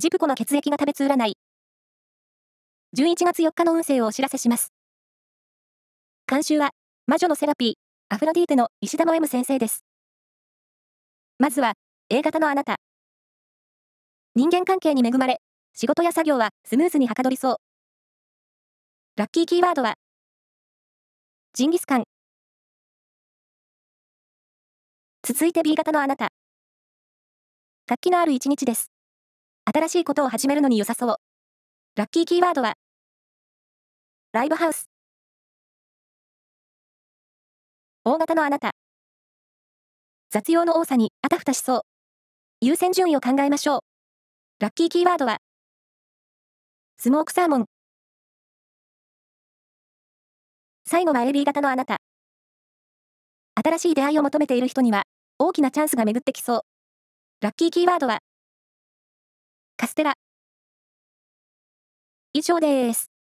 ジプコの血液が食べつ占い。11月4日の運勢をお知らせします。監修は、魔女のセラピー、アフロディーテの石田の M 先生です。まずは、A 型のあなた。人間関係に恵まれ、仕事や作業はスムーズにはかどりそう。ラッキーキーワードは、ジンギスカン。続いて B 型のあなた。活気のある一日です。新しいことを始めるのに良さそう。ラッキーキーワードは、ライブハウス。大型のあなた。雑用の多さにあたふたしそう。優先順位を考えましょう。ラッキーキーワードは、スモークサーモン。最後は AB 型のあなた。新しい出会いを求めている人には、大きなチャンスが巡ってきそう。ラッキーキーワードは、カステラ。以上です。